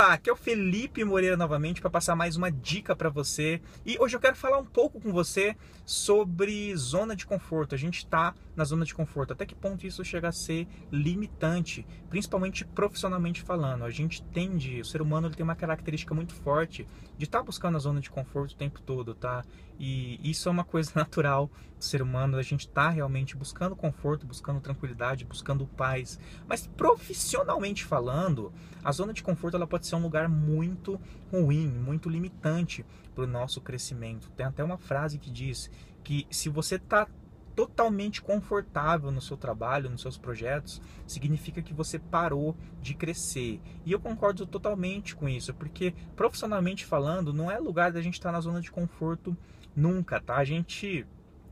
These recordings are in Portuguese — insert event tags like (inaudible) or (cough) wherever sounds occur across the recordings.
Olá, aqui é o Felipe Moreira novamente para passar mais uma dica para você. E hoje eu quero falar um pouco com você sobre zona de conforto. A gente está na zona de conforto. Até que ponto isso chega a ser limitante, principalmente profissionalmente falando. A gente tende, o ser humano ele tem uma característica muito forte de estar tá buscando a zona de conforto o tempo todo, tá? E isso é uma coisa (laughs) natural do ser humano. A gente está realmente buscando conforto, buscando tranquilidade, buscando paz. Mas profissionalmente falando, a zona de conforto ela pode ser um lugar muito ruim, muito limitante para o nosso crescimento. Tem até uma frase que diz que se você está totalmente confortável no seu trabalho, nos seus projetos, significa que você parou de crescer. E eu concordo totalmente com isso, porque profissionalmente falando, não é lugar da gente estar na zona de conforto nunca, tá? A gente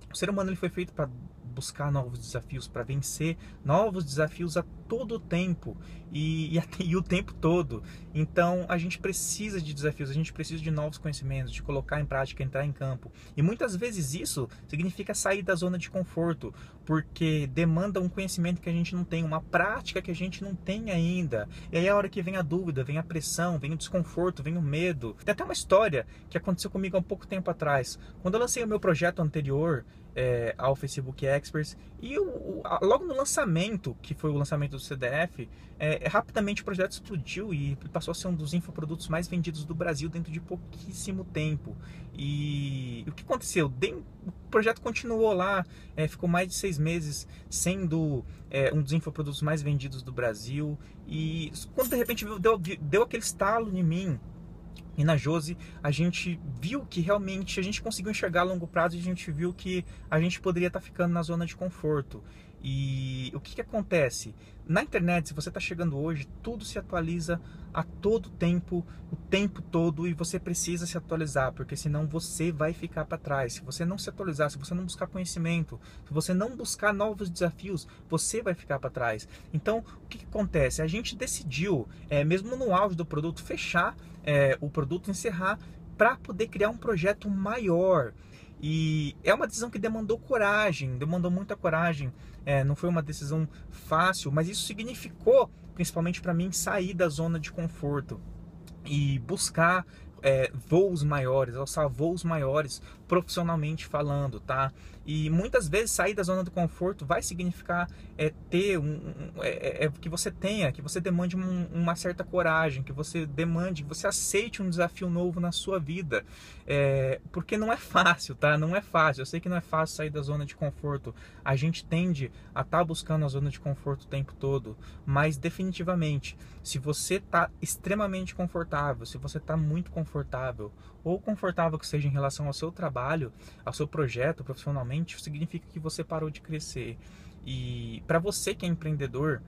o ser humano ele foi feito para buscar novos desafios, para vencer novos desafios a todo tempo e, e, e, o tempo todo. Então a gente precisa de desafios, a gente precisa de novos conhecimentos, de colocar em prática, entrar em campo. E muitas vezes isso significa sair da zona de conforto, porque demanda um conhecimento que a gente não tem, uma prática que a gente não tem ainda. E aí é a hora que vem a dúvida, vem a pressão, vem o desconforto, vem o medo. Tem até uma história que aconteceu comigo há um pouco tempo atrás. Quando eu lancei o meu projeto anterior, é, ao Facebook Experts. E o, o, logo no lançamento, que foi o lançamento do CDF, é, rapidamente o projeto explodiu e passou a ser um dos infoprodutos mais vendidos do Brasil dentro de pouquíssimo tempo. E o que aconteceu? o projeto continuou lá, é, ficou mais de seis meses sendo é, um dos infoprodutos mais vendidos do Brasil. E quando de repente deu, deu aquele estalo em mim, e na Jose a gente viu que realmente a gente conseguiu enxergar a longo prazo e a gente viu que a gente poderia estar tá ficando na zona de conforto. E o que, que acontece? Na internet, se você está chegando hoje, tudo se atualiza a todo tempo, o tempo todo, e você precisa se atualizar, porque senão você vai ficar para trás. Se você não se atualizar, se você não buscar conhecimento, se você não buscar novos desafios, você vai ficar para trás. Então, o que, que, acontece? A gente decidiu, é, mesmo no auge do produto, fechar é, o produto, encerrar, para poder criar um projeto maior. E é uma decisão que demandou coragem, demandou muita coragem. É, não foi uma decisão fácil, mas isso significou, principalmente para mim, sair da zona de conforto e buscar é, voos maiores, alçar voos maiores profissionalmente falando, tá? E muitas vezes sair da zona do conforto vai significar é, ter um, é, é, é que você tenha, que você demande um, uma certa coragem, que você demande, que você aceite um desafio novo na sua vida, é, porque não é fácil, tá? Não é fácil. Eu sei que não é fácil sair da zona de conforto. A gente tende a estar tá buscando a zona de conforto o tempo todo, mas definitivamente, se você está extremamente confortável, se você está muito confortável ou confortável que seja em relação ao seu trabalho, ao seu projeto profissionalmente, significa que você parou de crescer. E para você que é empreendedor,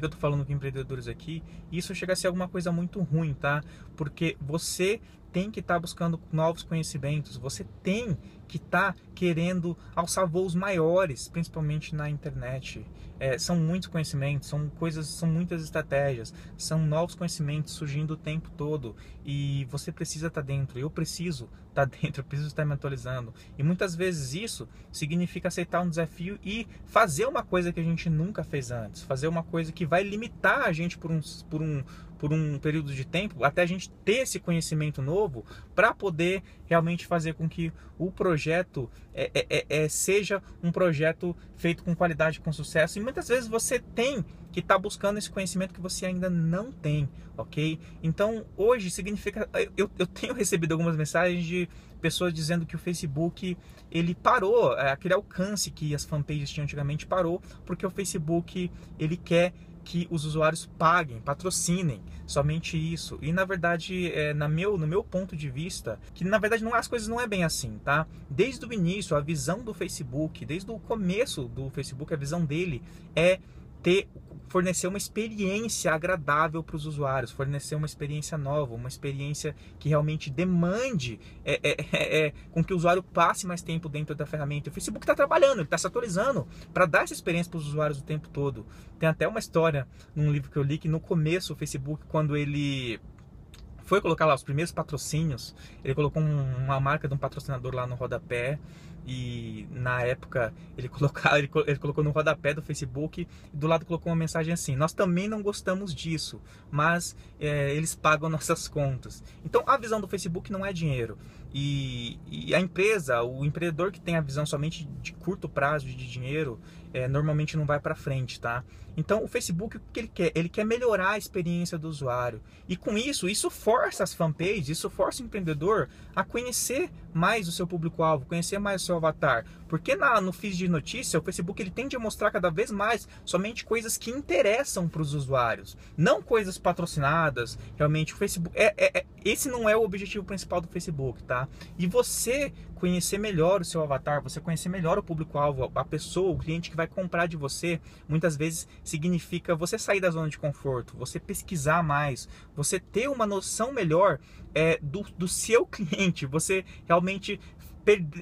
que eu tô falando com empreendedores aqui, isso chega a ser alguma coisa muito ruim, tá? Porque você tem que estar tá buscando novos conhecimentos, você tem que está querendo alçar voos maiores, principalmente na internet. É, são muitos conhecimentos, são coisas, são muitas estratégias, são novos conhecimentos surgindo o tempo todo e você precisa estar tá dentro. Eu preciso estar tá (laughs) dentro, eu preciso estar me atualizando. E muitas vezes isso significa aceitar um desafio e fazer uma coisa que a gente nunca fez antes, fazer uma coisa que vai limitar a gente por um, por um, por um período de tempo, até a gente ter esse conhecimento novo para poder realmente fazer com que o projeto é, é, é, é, seja um projeto feito com qualidade, com sucesso. E muitas vezes você tem que estar tá buscando esse conhecimento que você ainda não tem, ok? Então hoje significa. Eu, eu tenho (laughs) recebido algumas mensagens de pessoas dizendo que o Facebook ele parou, é, aquele alcance que as fanpages tinham antigamente parou, porque o Facebook ele quer que os usuários paguem, patrocinem, somente isso. E na verdade, é, na meu, no meu ponto de vista, que na verdade não, as coisas não é bem assim, tá? Desde o início, a visão do Facebook, desde o começo do Facebook, a visão dele é ter fornecer uma experiência agradável para os usuários, fornecer uma experiência nova, uma experiência que realmente demande é, é, é, é com que o usuário passe mais tempo dentro da ferramenta. O Facebook está trabalhando, ele está se atualizando para dar essa experiência para os usuários o tempo todo. Tem até uma história num livro que eu li que no começo o Facebook, quando ele foi colocar lá os primeiros patrocínios, ele colocou uma marca de um patrocinador lá no rodapé e na época ele, (laughs) colocar, ele, ele, colocou no rodapé do Facebook e do lado colocou uma mensagem assim: Nós também não gostamos disso, mas é, eles pagam (laughs) nossas contas. Então a visão do Facebook não é dinheiro. E, e, a empresa, o empreendedor que tem a visão somente de curto prazo de dinheiro, é, normalmente não vai para frente, tá? Então o Facebook o que ele quer? Ele quer melhorar a experiência do usuário. E com isso, isso força as fanpages, isso força o empreendedor a conhecer mais o seu público-alvo, conhecer mais o seu avatar. Porque na, no feed de notícia, o Facebook ele tende a mostrar cada vez mais somente coisas que interessam para os usuários, não coisas patrocinadas. Realmente o Facebook é, é, é, esse não é o objetivo principal do Facebook, tá? E você conhecer melhor o seu avatar, você conhecer melhor o público-alvo, a pessoa, o cliente que vai comprar de você, muitas vezes significa você sair da zona de conforto, você pesquisar mais, você ter uma noção melhor é, do, do seu (laughs) cliente, você realmente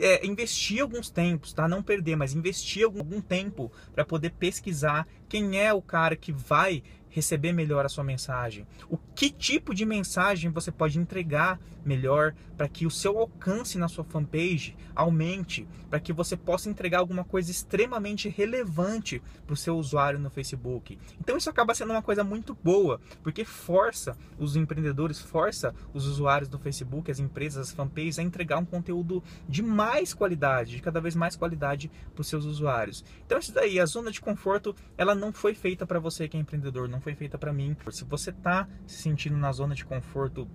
é, investir alguns tempos, tá? Não perder, mas investir algum, algum tempo para poder pesquisar quem é o cara que vai receber melhor a sua mensagem? O que tipo de mensagem você pode entregar melhor para que o seu alcance na sua fanpage aumente, para que você possa entregar alguma coisa extremamente relevante para o seu usuário no Facebook. Então isso acaba sendo uma coisa muito boa, porque força os empreendedores, força os usuários do Facebook, as empresas, as fanpages a entregar um conteúdo de mais qualidade, de cada vez mais qualidade para os seus usuários. Então isso daí, a zona de conforto, ela não foi feita para você que é empreendedor, não foi feita para mim. Se você está se sentindo na zona de conforto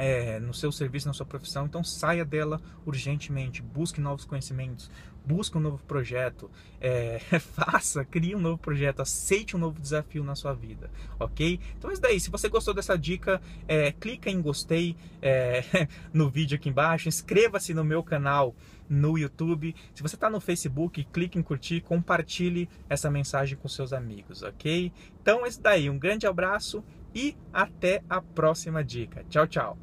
é, no seu serviço, na sua profissão, então saia dela urgentemente, busque novos conhecimentos, busque um novo projeto, é, (laughs) faça, crie um novo projeto, aceite um novo desafio na sua vida, ok? Então é isso daí, se você gostou dessa dica, é, clica em gostei é, (laughs) no vídeo aqui embaixo, inscreva-se no meu canal no YouTube, se você está no Facebook, clique em curtir, compartilhe essa mensagem com seus amigos, ok? Então é isso daí, um grande abraço e até a próxima dica. Tchau, tchau!